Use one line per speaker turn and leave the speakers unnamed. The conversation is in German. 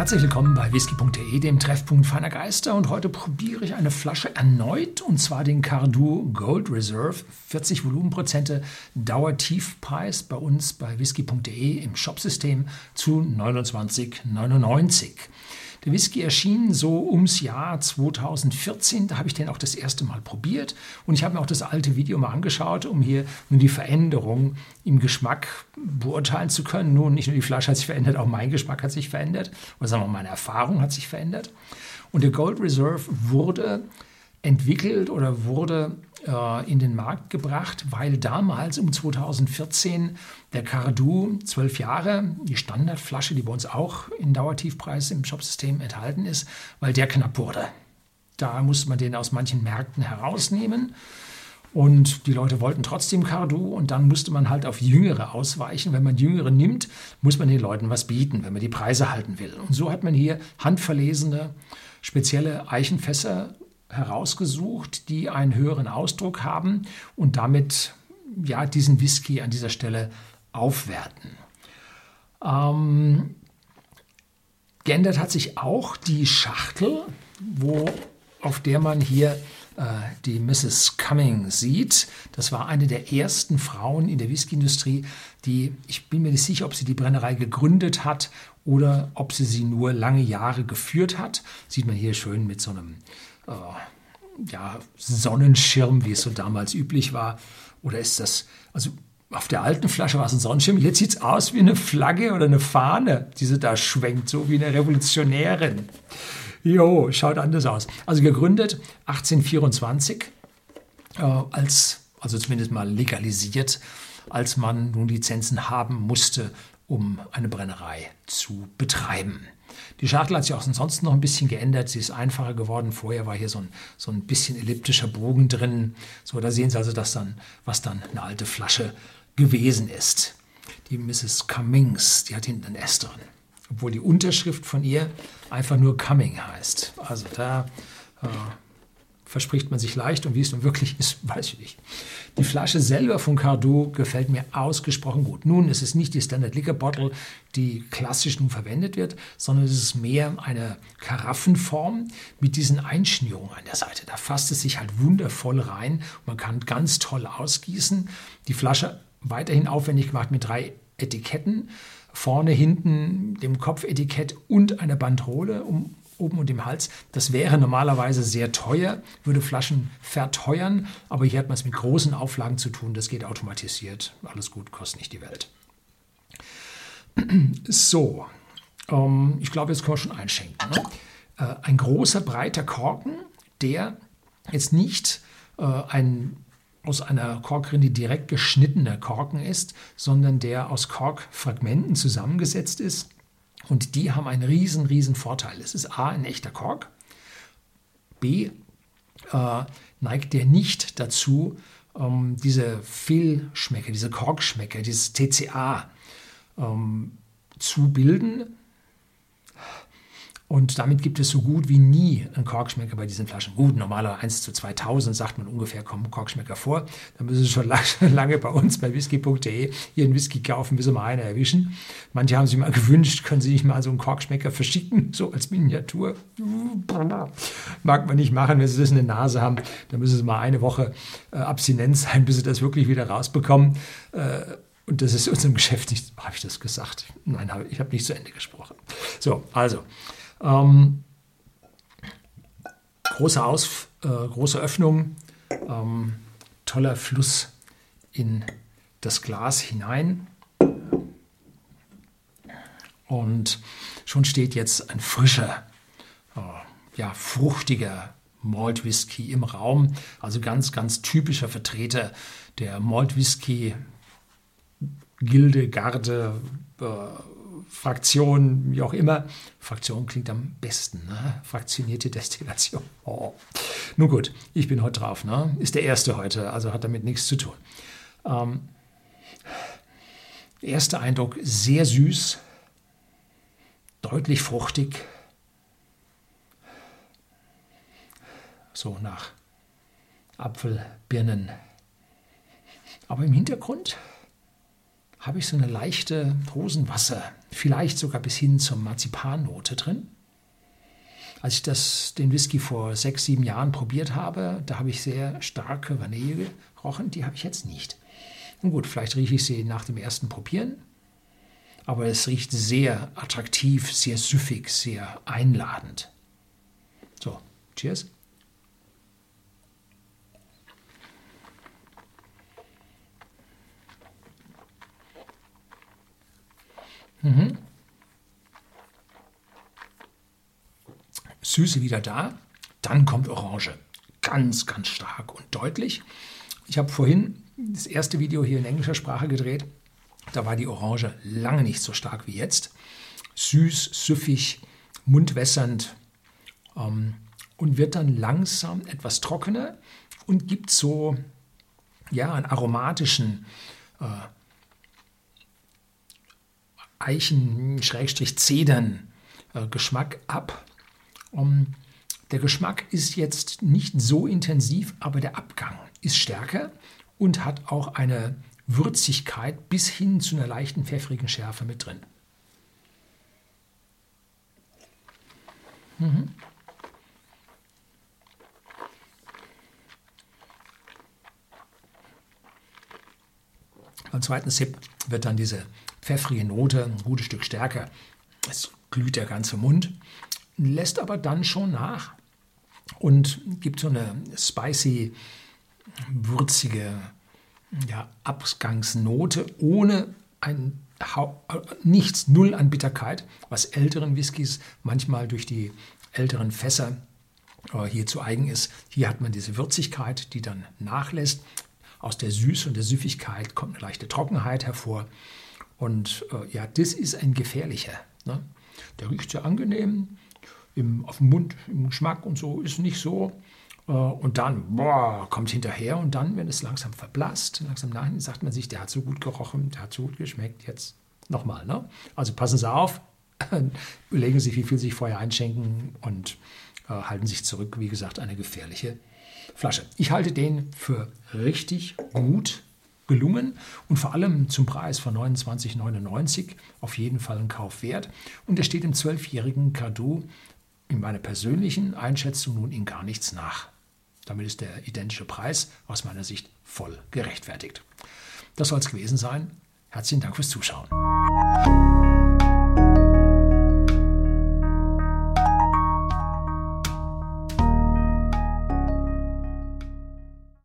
Herzlich willkommen bei whisky.de, dem Treffpunkt feiner Geister. Und heute probiere ich eine Flasche erneut, und zwar den Cardu Gold Reserve. 40 Volumenprozente, Dauertiefpreis bei uns bei whisky.de im Shopsystem zu 29,99. Der Whisky erschien so ums Jahr 2014. Da habe ich den auch das erste Mal probiert. Und ich habe mir auch das alte Video mal angeschaut, um hier nun die Veränderung im Geschmack beurteilen zu können. Nun, nicht nur die Flasche hat sich verändert, auch mein Geschmack hat sich verändert. Oder sagen wir mal, meine Erfahrung hat sich verändert. Und der Gold Reserve wurde entwickelt oder wurde in den Markt gebracht, weil damals um 2014 der Cardu 12 Jahre, die Standardflasche, die bei uns auch in Dauertiefpreis im Shopsystem enthalten ist, weil der knapp wurde. Da musste man den aus manchen Märkten herausnehmen. Und die Leute wollten trotzdem Cardu und dann musste man halt auf Jüngere ausweichen. Wenn man Jüngere nimmt, muss man den Leuten was bieten, wenn man die Preise halten will. Und so hat man hier handverlesene, spezielle Eichenfässer herausgesucht, die einen höheren Ausdruck haben und damit ja, diesen Whisky an dieser Stelle aufwerten. Ähm, geändert hat sich auch die Schachtel, wo, auf der man hier äh, die Mrs. Cumming sieht. Das war eine der ersten Frauen in der Whiskyindustrie, die, ich bin mir nicht sicher, ob sie die Brennerei gegründet hat oder ob sie sie nur lange Jahre geführt hat. Sieht man hier schön mit so einem äh, ja, Sonnenschirm, wie es so damals üblich war. Oder ist das, also auf der alten Flasche war es ein Sonnenschirm, jetzt sieht es aus wie eine Flagge oder eine Fahne, die sie da schwenkt, so wie eine Revolutionärin. Jo, schaut anders aus. Also gegründet 1824 äh, als, also zumindest mal legalisiert, als man nun Lizenzen haben musste, um eine Brennerei zu betreiben. Die Schachtel hat sich auch ansonsten noch ein bisschen geändert. Sie ist einfacher geworden. Vorher war hier so ein, so ein bisschen elliptischer Bogen drin. So, da sehen Sie also, dass dann, was dann eine alte Flasche gewesen ist. Die Mrs. Cummings, die hat hinten einen S drin. Obwohl die Unterschrift von ihr einfach nur Cumming heißt. Also da äh, verspricht man sich leicht und wie es nun wirklich ist, weiß ich nicht. Die Flasche selber von Cardo gefällt mir ausgesprochen gut. Nun ist es nicht die Standard Liquor Bottle, die klassisch nun verwendet wird, sondern es ist mehr eine Karaffenform mit diesen Einschnürungen an der Seite. Da fasst es sich halt wundervoll rein. Man kann ganz toll ausgießen. Die Flasche weiterhin aufwendig gemacht mit drei Etiketten. Vorne, hinten dem Kopfetikett und einer Bandrole, um oben und im Hals. Das wäre normalerweise sehr teuer, würde Flaschen verteuern, aber hier hat man es mit großen Auflagen zu tun. Das geht automatisiert. Alles gut, kostet nicht die Welt. So, ähm, ich glaube, jetzt können wir schon einschenken. Ne? Äh, ein großer, breiter Korken, der jetzt nicht äh, ein aus einer Korkrinde direkt geschnittener Korken ist, sondern der aus Korkfragmenten zusammengesetzt ist und die haben einen riesen, riesen Vorteil. Es ist A, ein echter Kork. B, äh, neigt der nicht dazu, ähm, diese Fehlschmecker, diese Korkschmecker, dieses TCA ähm, zu bilden, und damit gibt es so gut wie nie einen Korkschmecker bei diesen Flaschen. Gut, normaler 1 zu 2000 sagt man ungefähr, kommen Korkschmecker vor. Da müssen Sie schon lange bei uns bei whisky.de Ihren Whisky kaufen, bis Sie mal einen erwischen. Manche haben sich mal gewünscht, können Sie nicht mal so einen Korkschmecker verschicken, so als Miniatur. Mag man nicht machen, wenn Sie das in der Nase haben. Da müssen Sie mal eine Woche äh, Abstinenz sein, bis Sie das wirklich wieder rausbekommen. Äh, und das ist unserem Geschäft nicht, habe ich das gesagt? Nein, ich habe nicht zu Ende gesprochen. So, also. Ähm, große, Aus, äh, große Öffnung, ähm, toller Fluss in das Glas hinein. Und schon steht jetzt ein frischer, äh, ja, fruchtiger Malt Whisky im Raum. Also ganz, ganz typischer Vertreter der Malt Whisky Gilde, Garde, äh, Fraktion, wie auch immer. Fraktion klingt am besten, ne? Fraktionierte Destillation. Oh. Nun gut, ich bin heute drauf, ne? Ist der erste heute, also hat damit nichts zu tun. Ähm, erster Eindruck, sehr süß, deutlich fruchtig. So nach Apfel, Birnen. Aber im Hintergrund habe ich so eine leichte Rosenwasser, vielleicht sogar bis hin zur Marzipannote drin. Als ich das, den Whisky vor sechs, sieben Jahren probiert habe, da habe ich sehr starke Vanille gerochen, die habe ich jetzt nicht. Und gut, vielleicht rieche ich sie nach dem ersten Probieren, aber es riecht sehr attraktiv, sehr süffig, sehr einladend. So, cheers. Mhm. Süße wieder da, dann kommt Orange. Ganz, ganz stark und deutlich. Ich habe vorhin das erste Video hier in englischer Sprache gedreht. Da war die Orange lange nicht so stark wie jetzt. Süß, süffig, mundwässernd ähm, und wird dann langsam etwas trockener und gibt so ja, einen aromatischen äh, Eichen-Zedern-Geschmack ab. Um, der Geschmack ist jetzt nicht so intensiv, aber der Abgang ist stärker und hat auch eine Würzigkeit bis hin zu einer leichten pfeffrigen Schärfe mit drin. Mhm. Beim zweiten Sip wird dann diese pfeffrige Note ein gutes Stück stärker. Es glüht der ganze Mund, lässt aber dann schon nach und gibt so eine spicy, würzige ja, Abgangsnote ohne ein nichts, null an Bitterkeit, was älteren Whiskys manchmal durch die älteren Fässer äh, hier zu eigen ist. Hier hat man diese Würzigkeit, die dann nachlässt. Aus der Süße und der Süffigkeit kommt eine leichte Trockenheit hervor. Und äh, ja, das ist ein gefährlicher. Ne? Der riecht sehr angenehm, im, auf dem Mund, im Geschmack und so ist nicht so. Äh, und dann, boah, kommt hinterher und dann, wenn es langsam verblasst, langsam nachher, sagt man sich, der hat so gut gerochen, der hat so gut geschmeckt, jetzt nochmal. Ne? Also passen Sie auf, überlegen Sie, wie viel Sie vorher einschenken und äh, halten sich zurück. Wie gesagt, eine gefährliche Flasche. Ich halte den für richtig gut gelungen und vor allem zum Preis von 29,99 auf jeden Fall ein Kauf wert. Und er steht im zwölfjährigen Cardo in meiner persönlichen Einschätzung nun in gar nichts nach. Damit ist der identische Preis aus meiner Sicht voll gerechtfertigt. Das soll es gewesen sein. Herzlichen Dank fürs Zuschauen.